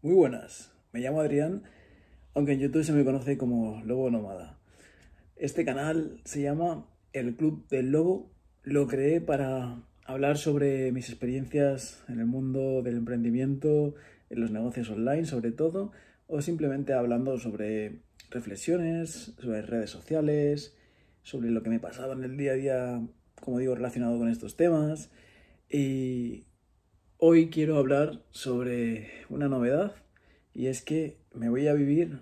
Muy buenas, me llamo Adrián, aunque en YouTube se me conoce como Lobo Nómada. Este canal se llama El Club del Lobo. Lo creé para hablar sobre mis experiencias en el mundo del emprendimiento, en los negocios online sobre todo, o simplemente hablando sobre reflexiones, sobre redes sociales, sobre lo que me pasaba en el día a día, como digo, relacionado con estos temas. Y Hoy quiero hablar sobre una novedad y es que me voy a vivir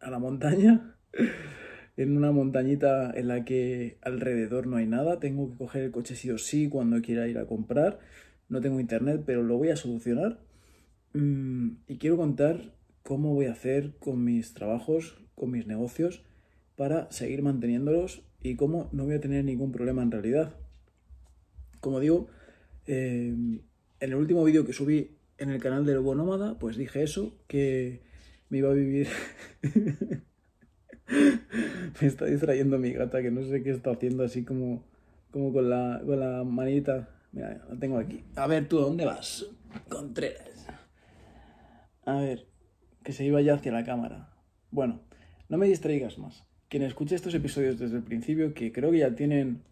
a la montaña, en una montañita en la que alrededor no hay nada, tengo que coger el coche sí o sí cuando quiera ir a comprar, no tengo internet pero lo voy a solucionar mm, y quiero contar cómo voy a hacer con mis trabajos, con mis negocios para seguir manteniéndolos y cómo no voy a tener ningún problema en realidad. Como digo, eh, en el último vídeo que subí en el canal del Lobo Nómada, pues dije eso, que me iba a vivir... me está distrayendo mi gata, que no sé qué está haciendo así como, como con, la, con la manita. Mira, la tengo aquí. A ver, ¿tú dónde vas? Contreras. A ver, que se iba ya hacia la cámara. Bueno, no me distraigas más. Quien escuche estos episodios desde el principio, que creo que ya tienen...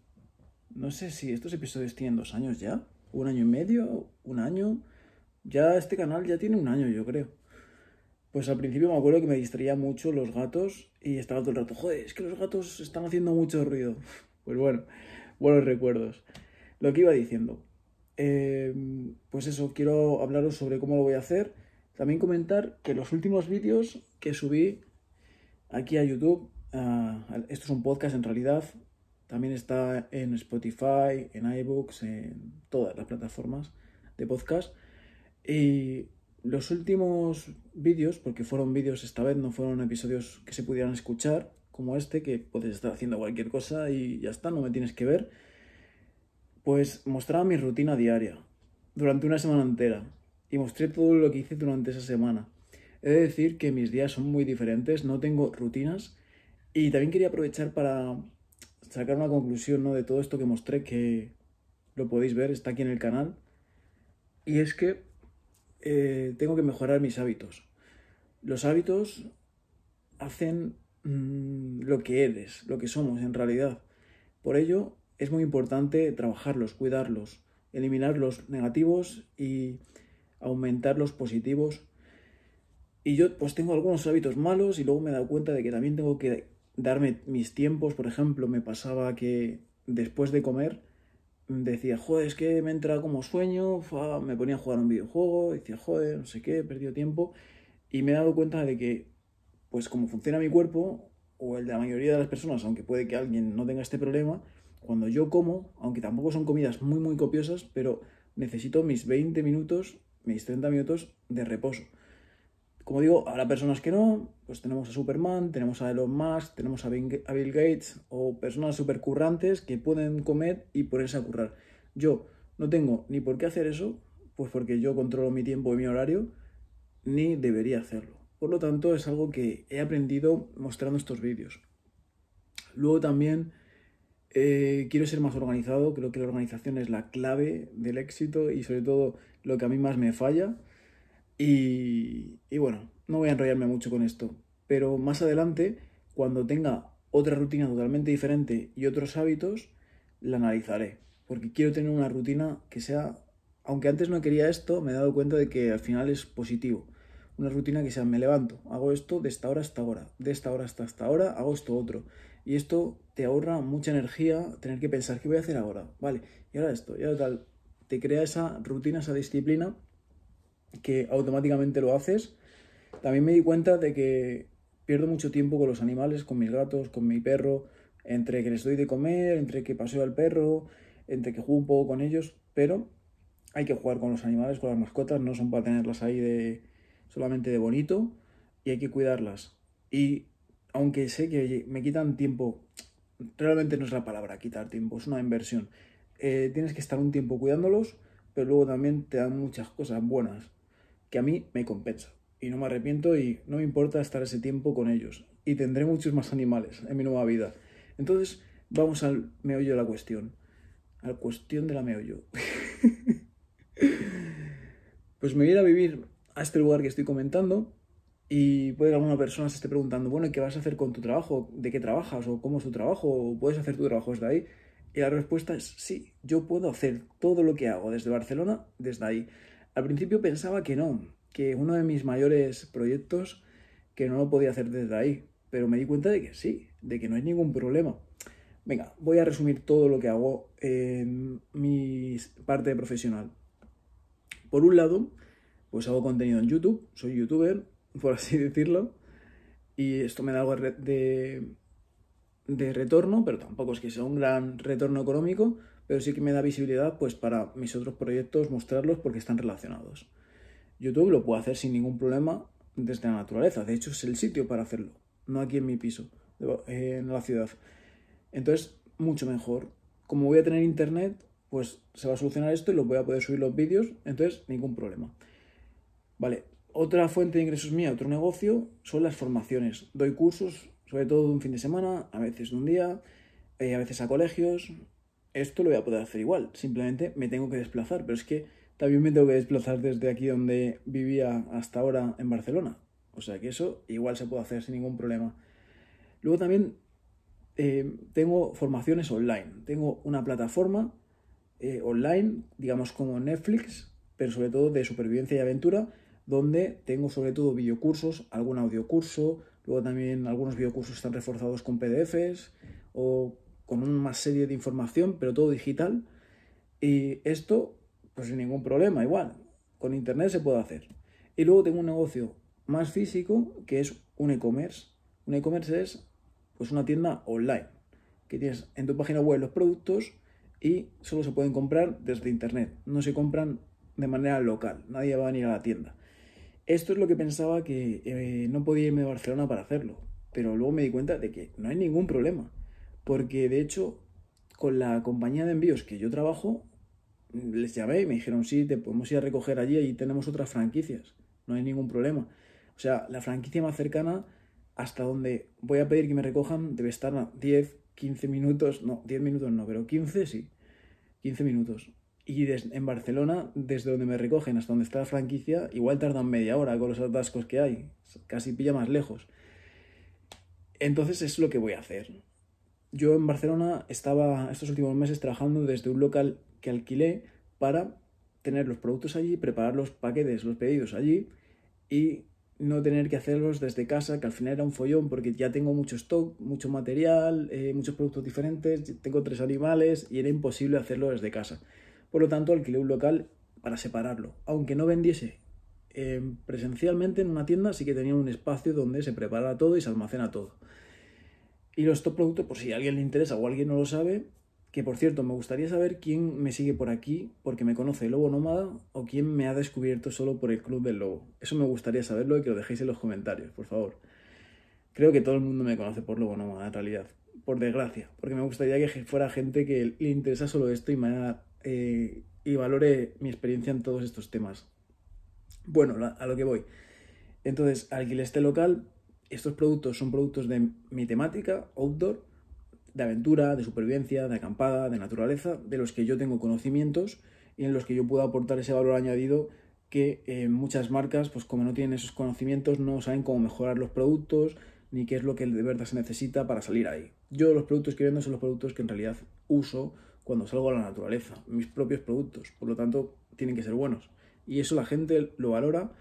No sé si estos episodios tienen dos años ya un año y medio, un año. Ya este canal ya tiene un año, yo creo. Pues al principio me acuerdo que me distraía mucho los gatos y estaba todo el rato, joder, es que los gatos están haciendo mucho ruido. Pues bueno, buenos recuerdos. Lo que iba diciendo. Eh, pues eso, quiero hablaros sobre cómo lo voy a hacer. También comentar que los últimos vídeos que subí aquí a YouTube, esto es un podcast en realidad, también está en Spotify, en iBooks, en todas las plataformas de podcast. Y los últimos vídeos, porque fueron vídeos esta vez, no fueron episodios que se pudieran escuchar, como este, que puedes estar haciendo cualquier cosa y ya está, no me tienes que ver, pues mostraba mi rutina diaria durante una semana entera y mostré todo lo que hice durante esa semana. He de decir que mis días son muy diferentes, no tengo rutinas y también quería aprovechar para sacar una conclusión ¿no? de todo esto que mostré, que lo podéis ver, está aquí en el canal. Y es que eh, tengo que mejorar mis hábitos. Los hábitos hacen mm, lo que eres, lo que somos en realidad. Por ello es muy importante trabajarlos, cuidarlos, eliminar los negativos y aumentar los positivos. Y yo pues tengo algunos hábitos malos y luego me he dado cuenta de que también tengo que darme mis tiempos, por ejemplo, me pasaba que después de comer decía, joder, es que me entra como sueño, me ponía a jugar un videojuego, decía, joder, no sé qué, he perdido tiempo, y me he dado cuenta de que, pues como funciona mi cuerpo, o el de la mayoría de las personas, aunque puede que alguien no tenga este problema, cuando yo como, aunque tampoco son comidas muy, muy copiosas, pero necesito mis 20 minutos, mis 30 minutos de reposo. Como digo, habrá personas que no, pues tenemos a Superman, tenemos a Elon Musk, tenemos a Bill Gates o personas supercurrantes que pueden comer y ponerse a currar. Yo no tengo ni por qué hacer eso, pues porque yo controlo mi tiempo y mi horario, ni debería hacerlo. Por lo tanto, es algo que he aprendido mostrando estos vídeos. Luego también eh, quiero ser más organizado, creo que la organización es la clave del éxito y sobre todo lo que a mí más me falla. Y, bueno, no voy a enrollarme mucho con esto, pero más adelante, cuando tenga otra rutina totalmente diferente y otros hábitos, la analizaré, porque quiero tener una rutina que sea, aunque antes no quería esto, me he dado cuenta de que al final es positivo. Una rutina que sea, me levanto, hago esto de esta hora hasta ahora, de esta hora hasta esta hago esto otro. Y esto te ahorra mucha energía tener que pensar, ¿qué voy a hacer ahora? Vale, y ahora esto, y ahora tal. Te crea esa rutina, esa disciplina que automáticamente lo haces. También me di cuenta de que pierdo mucho tiempo con los animales, con mis gatos, con mi perro, entre que les doy de comer, entre que paseo al perro, entre que juego un poco con ellos, pero hay que jugar con los animales, con las mascotas, no son para tenerlas ahí de solamente de bonito y hay que cuidarlas. Y aunque sé que me quitan tiempo, realmente no es la palabra quitar tiempo, es una inversión. Eh, tienes que estar un tiempo cuidándolos, pero luego también te dan muchas cosas buenas que a mí me compensa. Y no me arrepiento y no me importa estar ese tiempo con ellos. Y tendré muchos más animales en mi nueva vida. Entonces, vamos al meollo de la cuestión. A la cuestión de la meollo. pues me voy a a vivir a este lugar que estoy comentando y puede que alguna persona se esté preguntando, bueno, ¿y qué vas a hacer con tu trabajo? ¿De qué trabajas? ¿O cómo es tu trabajo? ¿O puedes hacer tu trabajo desde ahí? Y la respuesta es sí, yo puedo hacer todo lo que hago desde Barcelona, desde ahí. Al principio pensaba que no, que uno de mis mayores proyectos que no lo podía hacer desde ahí, pero me di cuenta de que sí, de que no hay ningún problema. Venga, voy a resumir todo lo que hago en mi parte profesional. Por un lado, pues hago contenido en YouTube, soy youtuber, por así decirlo, y esto me da algo de, de retorno, pero tampoco es que sea un gran retorno económico, pero sí que me da visibilidad pues para mis otros proyectos mostrarlos porque están relacionados. YouTube lo puedo hacer sin ningún problema desde la naturaleza, de hecho es el sitio para hacerlo, no aquí en mi piso, en la ciudad. Entonces, mucho mejor. Como voy a tener internet, pues se va a solucionar esto y lo voy a poder subir los vídeos, entonces ningún problema. Vale, otra fuente de ingresos mía, otro negocio, son las formaciones. Doy cursos, sobre todo de un fin de semana, a veces de un día, eh, a veces a colegios. Esto lo voy a poder hacer igual, simplemente me tengo que desplazar, pero es que también me tengo que desplazar desde aquí donde vivía hasta ahora en Barcelona. O sea que eso igual se puede hacer sin ningún problema. Luego también eh, tengo formaciones online. Tengo una plataforma eh, online, digamos como Netflix, pero sobre todo de supervivencia y aventura, donde tengo sobre todo videocursos, algún audiocurso, luego también algunos videocursos están reforzados con PDFs o con una serie de información, pero todo digital. Y esto, pues sin ningún problema, igual, con internet se puede hacer. Y luego tengo un negocio más físico que es un e-commerce. Un e-commerce es pues una tienda online, que tienes en tu página web los productos y solo se pueden comprar desde internet, no se compran de manera local, nadie va a venir a la tienda. Esto es lo que pensaba que eh, no podía irme a Barcelona para hacerlo, pero luego me di cuenta de que no hay ningún problema, porque de hecho con la compañía de envíos que yo trabajo, les llamé y me dijeron, sí, te podemos ir a recoger allí y tenemos otras franquicias, no hay ningún problema. O sea, la franquicia más cercana hasta donde voy a pedir que me recojan debe estar a 10, 15 minutos, no, 10 minutos no, pero 15 sí, 15 minutos. Y en Barcelona, desde donde me recogen hasta donde está la franquicia, igual tardan media hora con los atascos que hay, casi pilla más lejos. Entonces es lo que voy a hacer. Yo en Barcelona estaba estos últimos meses trabajando desde un local que alquilé para tener los productos allí, preparar los paquetes, los pedidos allí y no tener que hacerlos desde casa, que al final era un follón porque ya tengo mucho stock, mucho material, eh, muchos productos diferentes, tengo tres animales y era imposible hacerlo desde casa. Por lo tanto, alquilé un local para separarlo. Aunque no vendiese eh, presencialmente en una tienda, sí que tenía un espacio donde se prepara todo y se almacena todo. Y los top productos, por si a alguien le interesa o alguien no lo sabe, que por cierto, me gustaría saber quién me sigue por aquí porque me conoce el Lobo Nómada o quién me ha descubierto solo por el Club del Lobo. Eso me gustaría saberlo y que lo dejéis en los comentarios, por favor. Creo que todo el mundo me conoce por Lobo Nómada, en realidad. Por desgracia. Porque me gustaría que fuera gente que le interesa solo esto y, me eh, y valore mi experiencia en todos estos temas. Bueno, a lo que voy. Entonces, alquilé este local. Estos productos son productos de mi temática, outdoor de aventura, de supervivencia, de acampada, de naturaleza, de los que yo tengo conocimientos y en los que yo puedo aportar ese valor añadido que eh, muchas marcas, pues como no tienen esos conocimientos, no saben cómo mejorar los productos ni qué es lo que de verdad se necesita para salir ahí. Yo los productos que vendo son los productos que en realidad uso cuando salgo a la naturaleza, mis propios productos, por lo tanto tienen que ser buenos. Y eso la gente lo valora,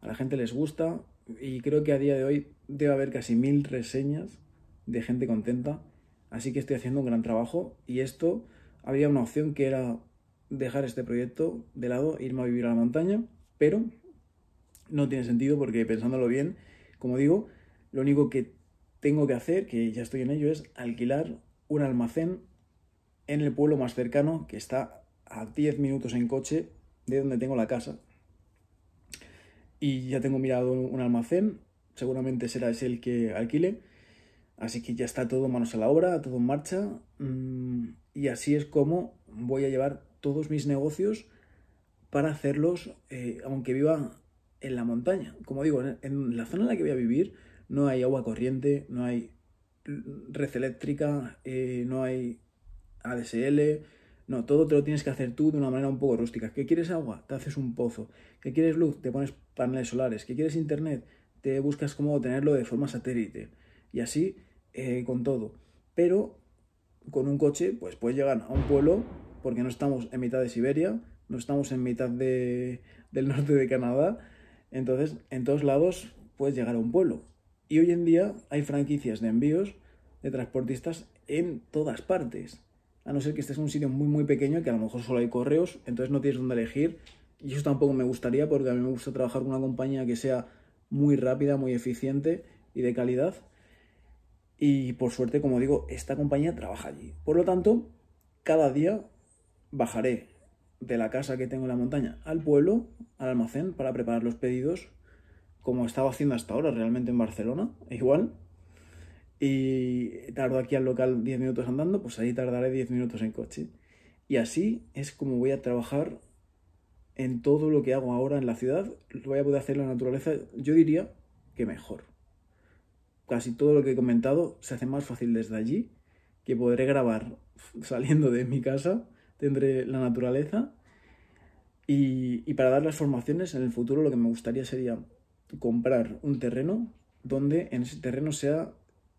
a la gente les gusta y creo que a día de hoy debe haber casi mil reseñas de gente contenta Así que estoy haciendo un gran trabajo y esto había una opción que era dejar este proyecto de lado, irme a vivir a la montaña, pero no tiene sentido porque pensándolo bien, como digo, lo único que tengo que hacer, que ya estoy en ello, es alquilar un almacén en el pueblo más cercano, que está a 10 minutos en coche de donde tengo la casa. Y ya tengo mirado un almacén, seguramente será ese el que alquile. Así que ya está todo manos a la obra, todo en marcha. Mm, y así es como voy a llevar todos mis negocios para hacerlos, eh, aunque viva en la montaña. Como digo, en la zona en la que voy a vivir no hay agua corriente, no hay red eléctrica, eh, no hay ADSL, No, todo te lo tienes que hacer tú de una manera un poco rústica. ¿Que quieres agua? Te haces un pozo. ¿Que quieres luz? Te pones paneles solares. ¿Que quieres internet? Te buscas cómo tenerlo de forma satélite. Y así eh, con todo. Pero con un coche, pues puedes llegar a un pueblo, porque no estamos en mitad de Siberia, no estamos en mitad de, del norte de Canadá. Entonces, en todos lados puedes llegar a un pueblo. Y hoy en día hay franquicias de envíos de transportistas en todas partes. A no ser que estés en un sitio muy, muy pequeño, que a lo mejor solo hay correos, entonces no tienes dónde elegir. Y eso tampoco me gustaría, porque a mí me gusta trabajar con una compañía que sea muy rápida, muy eficiente y de calidad. Y por suerte, como digo, esta compañía trabaja allí. Por lo tanto, cada día bajaré de la casa que tengo en la montaña al pueblo, al almacén, para preparar los pedidos, como estaba haciendo hasta ahora realmente en Barcelona, igual. Y tardo aquí al local 10 minutos andando, pues ahí tardaré 10 minutos en coche. Y así es como voy a trabajar en todo lo que hago ahora en la ciudad. Lo voy a poder hacer en la naturaleza, yo diría que mejor. Casi todo lo que he comentado se hace más fácil desde allí, que podré grabar saliendo de mi casa tendré la naturaleza. Y, para dar las formaciones en el futuro lo que me gustaría sería comprar un terreno donde en ese terreno sea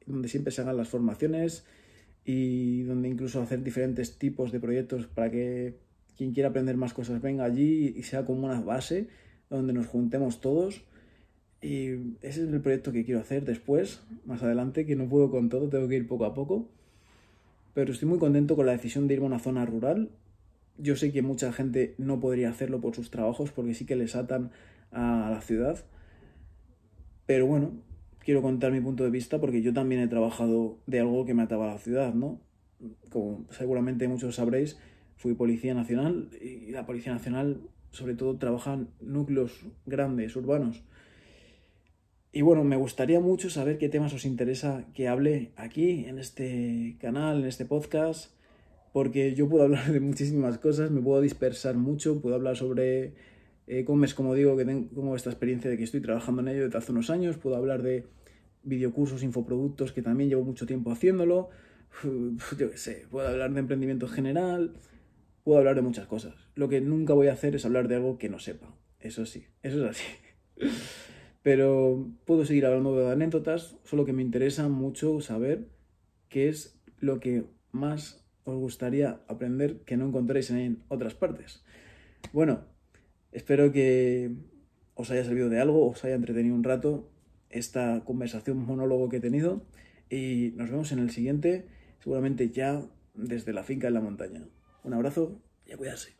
donde siempre se hagan las formaciones y donde incluso hacer diferentes tipos de proyectos para que quien quiera aprender más cosas venga allí y sea como una base donde nos juntemos todos. Y ese es el proyecto que quiero hacer después, más adelante, que no puedo con todo, tengo que ir poco a poco pero estoy muy contento con la decisión de irme a una zona rural. Yo sé que mucha gente no podría hacerlo por sus trabajos porque sí que les atan a la ciudad. Pero bueno, quiero contar mi punto de vista porque yo también he trabajado de algo que me ataba a la ciudad, ¿no? Como seguramente muchos sabréis, fui policía nacional y la policía nacional sobre todo trabaja en núcleos grandes, urbanos. Y bueno, me gustaría mucho saber qué temas os interesa que hable aquí, en este canal, en este podcast, porque yo puedo hablar de muchísimas cosas, me puedo dispersar mucho, puedo hablar sobre e-commerce, como digo, que tengo esta experiencia de que estoy trabajando en ello desde hace unos años, puedo hablar de videocursos, infoproductos, que también llevo mucho tiempo haciéndolo, yo qué sé, puedo hablar de emprendimiento general, puedo hablar de muchas cosas. Lo que nunca voy a hacer es hablar de algo que no sepa, eso sí, eso es así. Pero puedo seguir hablando de anécdotas, solo que me interesa mucho saber qué es lo que más os gustaría aprender que no encontréis en otras partes. Bueno, espero que os haya servido de algo, os haya entretenido un rato esta conversación monólogo que he tenido y nos vemos en el siguiente, seguramente ya desde la finca en la montaña. Un abrazo y a cuidarse.